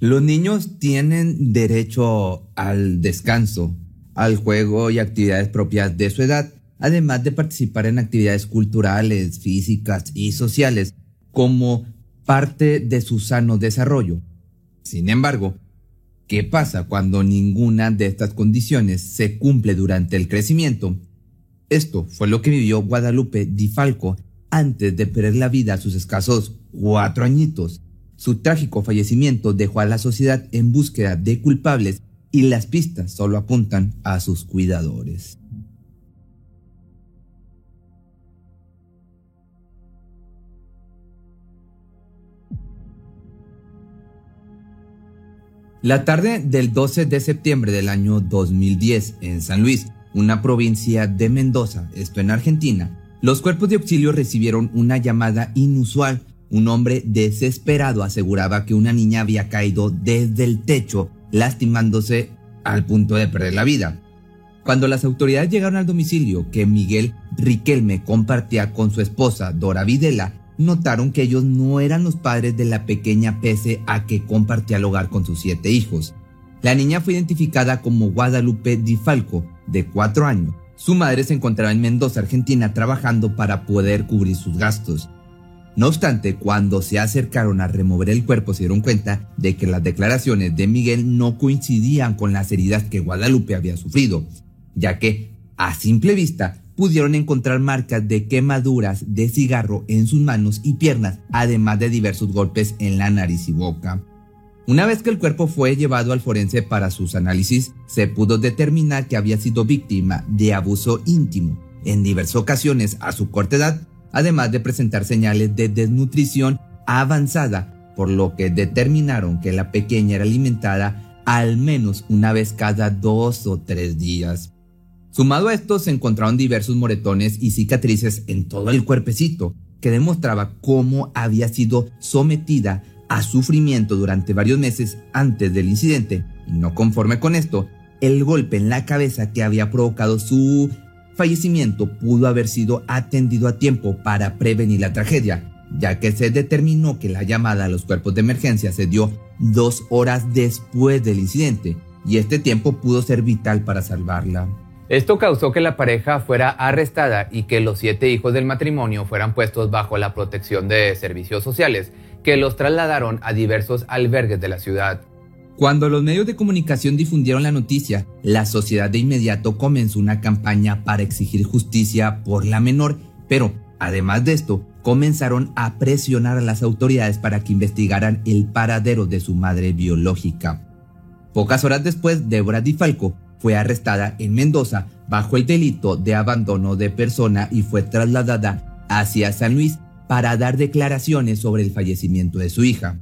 Los niños tienen derecho al descanso, al juego y actividades propias de su edad, además de participar en actividades culturales, físicas y sociales, como parte de su sano desarrollo. Sin embargo, ¿qué pasa cuando ninguna de estas condiciones se cumple durante el crecimiento? Esto fue lo que vivió Guadalupe Di Falco antes de perder la vida a sus escasos cuatro añitos. Su trágico fallecimiento dejó a la sociedad en búsqueda de culpables y las pistas solo apuntan a sus cuidadores. La tarde del 12 de septiembre del año 2010 en San Luis, una provincia de Mendoza, esto en Argentina, los cuerpos de auxilio recibieron una llamada inusual un hombre desesperado aseguraba que una niña había caído desde el techo, lastimándose al punto de perder la vida. Cuando las autoridades llegaron al domicilio que Miguel Riquelme compartía con su esposa Dora Videla, notaron que ellos no eran los padres de la pequeña pese a que compartía el hogar con sus siete hijos. La niña fue identificada como Guadalupe Di Falco, de cuatro años. Su madre se encontraba en Mendoza, Argentina, trabajando para poder cubrir sus gastos. No obstante, cuando se acercaron a remover el cuerpo se dieron cuenta de que las declaraciones de Miguel no coincidían con las heridas que Guadalupe había sufrido, ya que, a simple vista, pudieron encontrar marcas de quemaduras de cigarro en sus manos y piernas, además de diversos golpes en la nariz y boca. Una vez que el cuerpo fue llevado al forense para sus análisis, se pudo determinar que había sido víctima de abuso íntimo. En diversas ocasiones, a su corta edad, además de presentar señales de desnutrición avanzada, por lo que determinaron que la pequeña era alimentada al menos una vez cada dos o tres días. Sumado a esto se encontraron diversos moretones y cicatrices en todo el cuerpecito, que demostraba cómo había sido sometida a sufrimiento durante varios meses antes del incidente, y no conforme con esto, el golpe en la cabeza que había provocado su fallecimiento pudo haber sido atendido a tiempo para prevenir la tragedia, ya que se determinó que la llamada a los cuerpos de emergencia se dio dos horas después del incidente, y este tiempo pudo ser vital para salvarla. Esto causó que la pareja fuera arrestada y que los siete hijos del matrimonio fueran puestos bajo la protección de servicios sociales, que los trasladaron a diversos albergues de la ciudad. Cuando los medios de comunicación difundieron la noticia, la sociedad de inmediato comenzó una campaña para exigir justicia por la menor, pero además de esto, comenzaron a presionar a las autoridades para que investigaran el paradero de su madre biológica. Pocas horas después, Débora Di Falco fue arrestada en Mendoza bajo el delito de abandono de persona y fue trasladada hacia San Luis para dar declaraciones sobre el fallecimiento de su hija.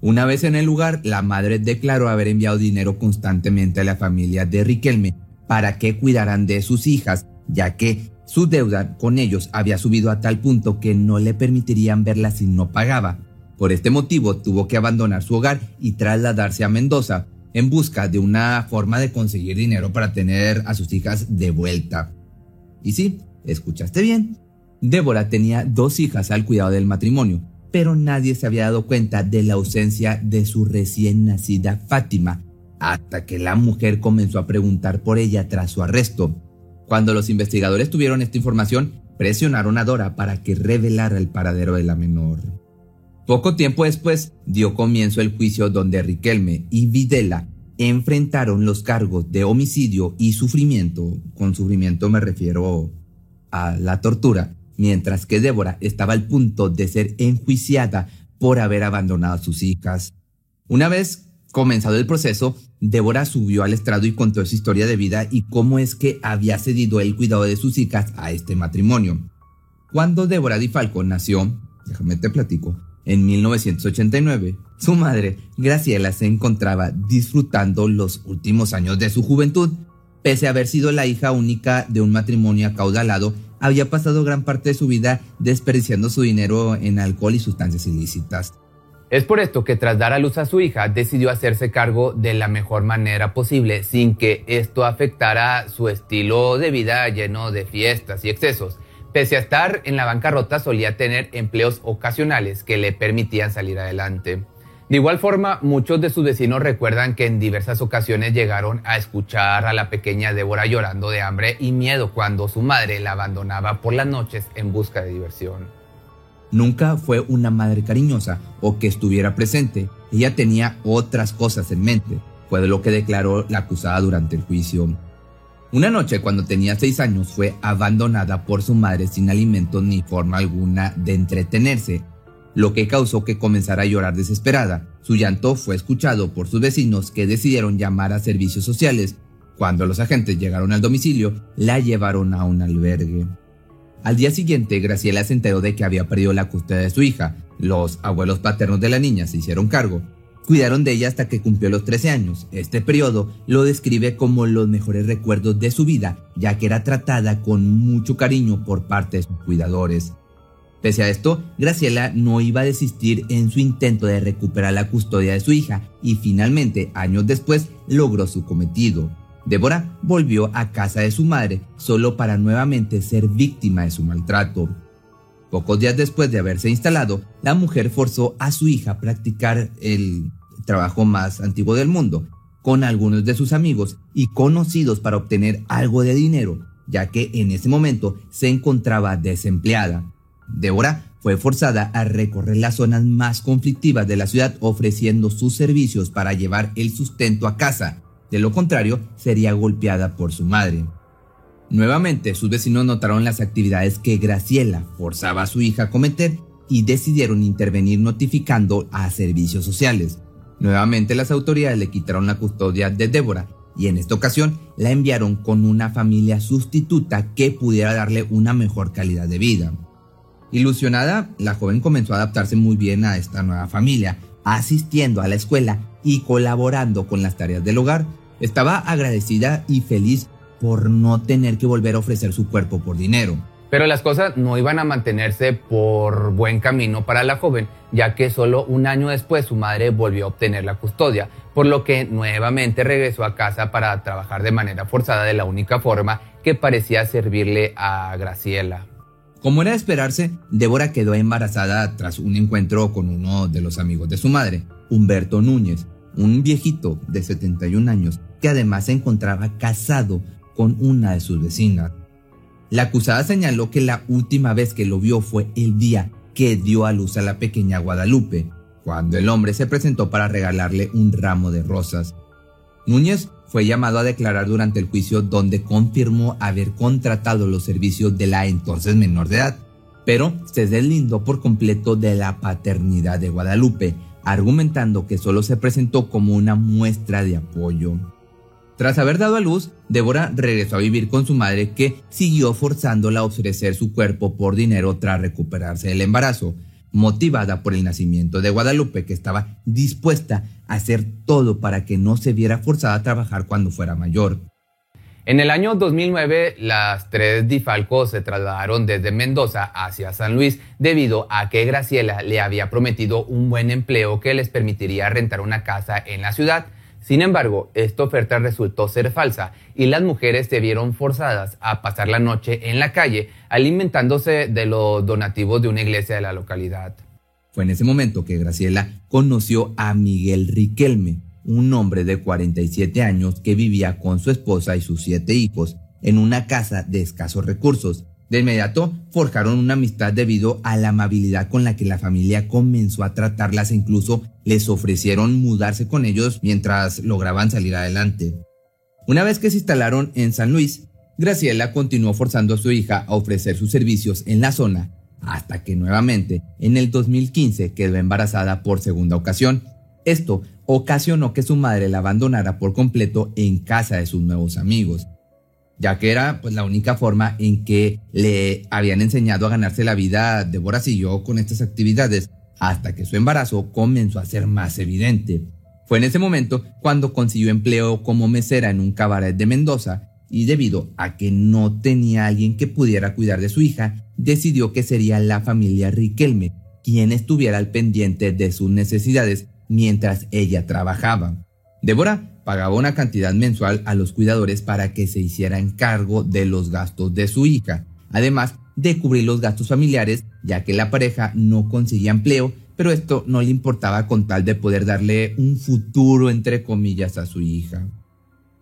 Una vez en el lugar, la madre declaró haber enviado dinero constantemente a la familia de Riquelme para que cuidaran de sus hijas, ya que su deuda con ellos había subido a tal punto que no le permitirían verla si no pagaba. Por este motivo tuvo que abandonar su hogar y trasladarse a Mendoza en busca de una forma de conseguir dinero para tener a sus hijas de vuelta. Y sí, escuchaste bien. Débora tenía dos hijas al cuidado del matrimonio, pero nadie se había dado cuenta de la ausencia de su recién nacida Fátima, hasta que la mujer comenzó a preguntar por ella tras su arresto. Cuando los investigadores tuvieron esta información, presionaron a Dora para que revelara el paradero de la menor. Poco tiempo después dio comienzo el juicio donde Riquelme y Videla enfrentaron los cargos de homicidio y sufrimiento. Con sufrimiento me refiero a la tortura mientras que Débora estaba al punto de ser enjuiciada por haber abandonado a sus hijas. Una vez comenzado el proceso, Débora subió al estrado y contó su historia de vida y cómo es que había cedido el cuidado de sus hijas a este matrimonio. Cuando Débora Di Falco nació, déjame te platico, en 1989, Su madre, Graciela, se encontraba disfrutando los últimos años de su juventud. Pese a haber sido la hija única de un matrimonio acaudalado, había pasado gran parte de su vida desperdiciando su dinero en alcohol y sustancias ilícitas. Es por esto que tras dar a luz a su hija decidió hacerse cargo de la mejor manera posible sin que esto afectara su estilo de vida lleno de fiestas y excesos. Pese a estar en la bancarrota solía tener empleos ocasionales que le permitían salir adelante. De igual forma, muchos de sus vecinos recuerdan que en diversas ocasiones llegaron a escuchar a la pequeña Débora llorando de hambre y miedo cuando su madre la abandonaba por las noches en busca de diversión. Nunca fue una madre cariñosa o que estuviera presente. Ella tenía otras cosas en mente, fue lo que declaró la acusada durante el juicio. Una noche, cuando tenía seis años, fue abandonada por su madre sin alimento ni forma alguna de entretenerse, lo que causó que comenzara a llorar desesperada. Su llanto fue escuchado por sus vecinos que decidieron llamar a servicios sociales. Cuando los agentes llegaron al domicilio, la llevaron a un albergue. Al día siguiente, Graciela se enteró de que había perdido la custodia de su hija. Los abuelos paternos de la niña se hicieron cargo. Cuidaron de ella hasta que cumplió los 13 años. Este periodo lo describe como los mejores recuerdos de su vida, ya que era tratada con mucho cariño por parte de sus cuidadores. Pese a esto, Graciela no iba a desistir en su intento de recuperar la custodia de su hija y finalmente, años después, logró su cometido. Débora volvió a casa de su madre solo para nuevamente ser víctima de su maltrato. Pocos días después de haberse instalado, la mujer forzó a su hija a practicar el trabajo más antiguo del mundo, con algunos de sus amigos y conocidos para obtener algo de dinero, ya que en ese momento se encontraba desempleada. Débora fue forzada a recorrer las zonas más conflictivas de la ciudad ofreciendo sus servicios para llevar el sustento a casa, de lo contrario, sería golpeada por su madre. Nuevamente, sus vecinos notaron las actividades que Graciela forzaba a su hija a cometer y decidieron intervenir notificando a servicios sociales. Nuevamente las autoridades le quitaron la custodia de Débora y en esta ocasión la enviaron con una familia sustituta que pudiera darle una mejor calidad de vida. Ilusionada, la joven comenzó a adaptarse muy bien a esta nueva familia, asistiendo a la escuela y colaborando con las tareas del hogar. Estaba agradecida y feliz por no tener que volver a ofrecer su cuerpo por dinero. Pero las cosas no iban a mantenerse por buen camino para la joven, ya que solo un año después su madre volvió a obtener la custodia, por lo que nuevamente regresó a casa para trabajar de manera forzada de la única forma que parecía servirle a Graciela. Como era de esperarse, Débora quedó embarazada tras un encuentro con uno de los amigos de su madre, Humberto Núñez, un viejito de 71 años que además se encontraba casado con una de sus vecinas. La acusada señaló que la última vez que lo vio fue el día que dio a luz a la pequeña Guadalupe, cuando el hombre se presentó para regalarle un ramo de rosas. Núñez fue llamado a declarar durante el juicio donde confirmó haber contratado los servicios de la entonces menor de edad, pero se deslindó por completo de la paternidad de Guadalupe, argumentando que solo se presentó como una muestra de apoyo. Tras haber dado a luz, Débora regresó a vivir con su madre que siguió forzándola a ofrecer su cuerpo por dinero tras recuperarse del embarazo, motivada por el nacimiento de Guadalupe, que estaba dispuesta hacer todo para que no se viera forzada a trabajar cuando fuera mayor. En el año 2009, las tres difalcos se trasladaron desde Mendoza hacia San Luis debido a que Graciela le había prometido un buen empleo que les permitiría rentar una casa en la ciudad. Sin embargo, esta oferta resultó ser falsa y las mujeres se vieron forzadas a pasar la noche en la calle alimentándose de los donativos de una iglesia de la localidad. Fue en ese momento que Graciela conoció a Miguel Riquelme, un hombre de 47 años que vivía con su esposa y sus siete hijos en una casa de escasos recursos. De inmediato forjaron una amistad debido a la amabilidad con la que la familia comenzó a tratarlas e incluso les ofrecieron mudarse con ellos mientras lograban salir adelante. Una vez que se instalaron en San Luis, Graciela continuó forzando a su hija a ofrecer sus servicios en la zona hasta que nuevamente en el 2015 quedó embarazada por segunda ocasión. Esto ocasionó que su madre la abandonara por completo en casa de sus nuevos amigos, ya que era pues, la única forma en que le habían enseñado a ganarse la vida. Débora siguió con estas actividades, hasta que su embarazo comenzó a ser más evidente. Fue en ese momento cuando consiguió empleo como mesera en un cabaret de Mendoza y debido a que no tenía alguien que pudiera cuidar de su hija, decidió que sería la familia Riquelme quien estuviera al pendiente de sus necesidades mientras ella trabajaba. Débora pagaba una cantidad mensual a los cuidadores para que se hicieran cargo de los gastos de su hija, además de cubrir los gastos familiares, ya que la pareja no conseguía empleo, pero esto no le importaba con tal de poder darle un futuro entre comillas a su hija.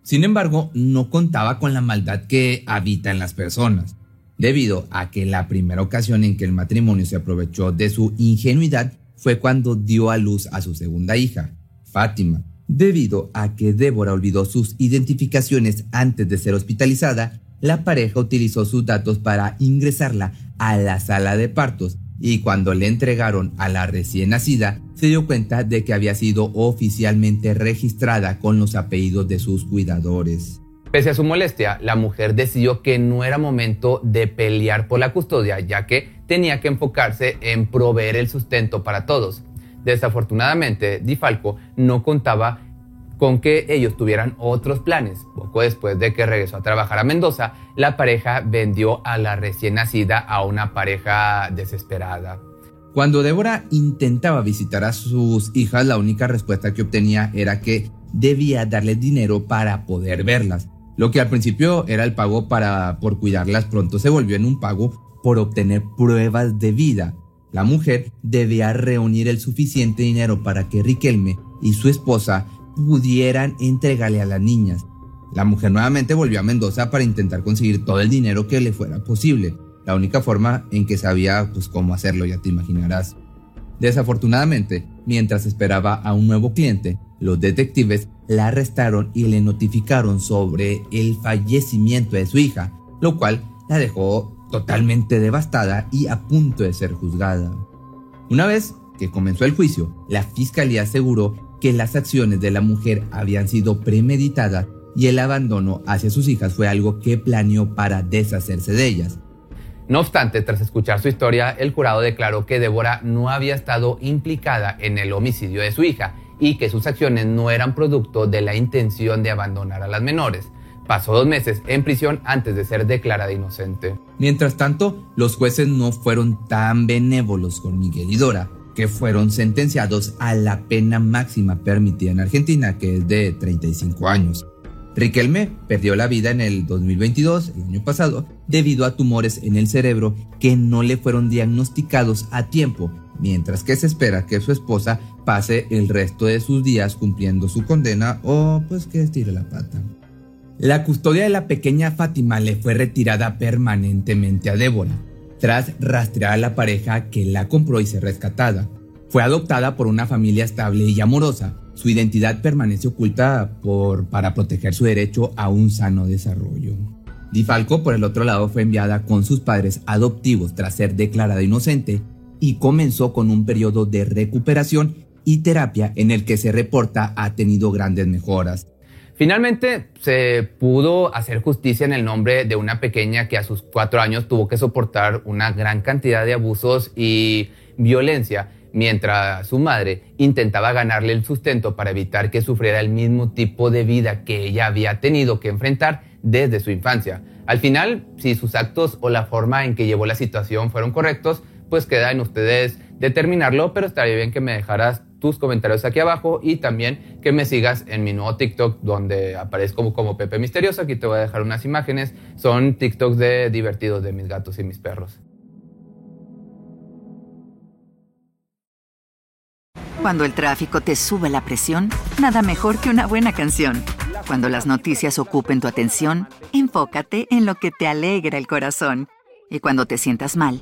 Sin embargo, no contaba con la maldad que habita en las personas, debido a que la primera ocasión en que el matrimonio se aprovechó de su ingenuidad fue cuando dio a luz a su segunda hija, Fátima, Debido a que Débora olvidó sus identificaciones antes de ser hospitalizada, la pareja utilizó sus datos para ingresarla a la sala de partos y cuando le entregaron a la recién nacida, se dio cuenta de que había sido oficialmente registrada con los apellidos de sus cuidadores. Pese a su molestia, la mujer decidió que no era momento de pelear por la custodia, ya que tenía que enfocarse en proveer el sustento para todos. Desafortunadamente, Di Falco no contaba con que ellos tuvieran otros planes. Poco después de que regresó a trabajar a Mendoza, la pareja vendió a la recién nacida a una pareja desesperada. Cuando Débora intentaba visitar a sus hijas, la única respuesta que obtenía era que debía darles dinero para poder verlas. Lo que al principio era el pago para por cuidarlas, pronto se volvió en un pago por obtener pruebas de vida. La mujer debía reunir el suficiente dinero para que Riquelme y su esposa pudieran entregarle a las niñas. La mujer nuevamente volvió a Mendoza para intentar conseguir todo el dinero que le fuera posible, la única forma en que sabía pues cómo hacerlo, ya te imaginarás. Desafortunadamente, mientras esperaba a un nuevo cliente, los detectives la arrestaron y le notificaron sobre el fallecimiento de su hija, lo cual la dejó totalmente devastada y a punto de ser juzgada. Una vez que comenzó el juicio, la fiscalía aseguró que las acciones de la mujer habían sido premeditadas y el abandono hacia sus hijas fue algo que planeó para deshacerse de ellas. No obstante, tras escuchar su historia, el jurado declaró que Débora no había estado implicada en el homicidio de su hija y que sus acciones no eran producto de la intención de abandonar a las menores. Pasó dos meses en prisión antes de ser declarada inocente. Mientras tanto, los jueces no fueron tan benévolos con Miguel y Dora, que fueron sentenciados a la pena máxima permitida en Argentina, que es de 35 años. Riquelme perdió la vida en el 2022, el año pasado, debido a tumores en el cerebro que no le fueron diagnosticados a tiempo, mientras que se espera que su esposa pase el resto de sus días cumpliendo su condena o pues que estire la pata. La custodia de la pequeña Fátima le fue retirada permanentemente a Débora, tras rastrear a la pareja que la compró y ser rescatada. Fue adoptada por una familia estable y amorosa. Su identidad permanece oculta por, para proteger su derecho a un sano desarrollo. Di Falco, por el otro lado, fue enviada con sus padres adoptivos tras ser declarada inocente y comenzó con un periodo de recuperación y terapia en el que se reporta ha tenido grandes mejoras. Finalmente se pudo hacer justicia en el nombre de una pequeña que a sus cuatro años tuvo que soportar una gran cantidad de abusos y violencia mientras su madre intentaba ganarle el sustento para evitar que sufriera el mismo tipo de vida que ella había tenido que enfrentar desde su infancia. Al final, si sus actos o la forma en que llevó la situación fueron correctos, pues queda en ustedes determinarlo, pero estaría bien que me dejaras tus comentarios aquí abajo y también que me sigas en mi nuevo TikTok donde aparezco como, Pepe Misterioso. Aquí te voy a dejar unas imágenes. Son TikToks de divertidos de mis gatos y mis perros. Cuando el tráfico te sube la presión, nada mejor que una buena canción. Cuando las noticias ocupen tu atención, enfócate en lo que te alegra el corazón. Y cuando te sientas mal,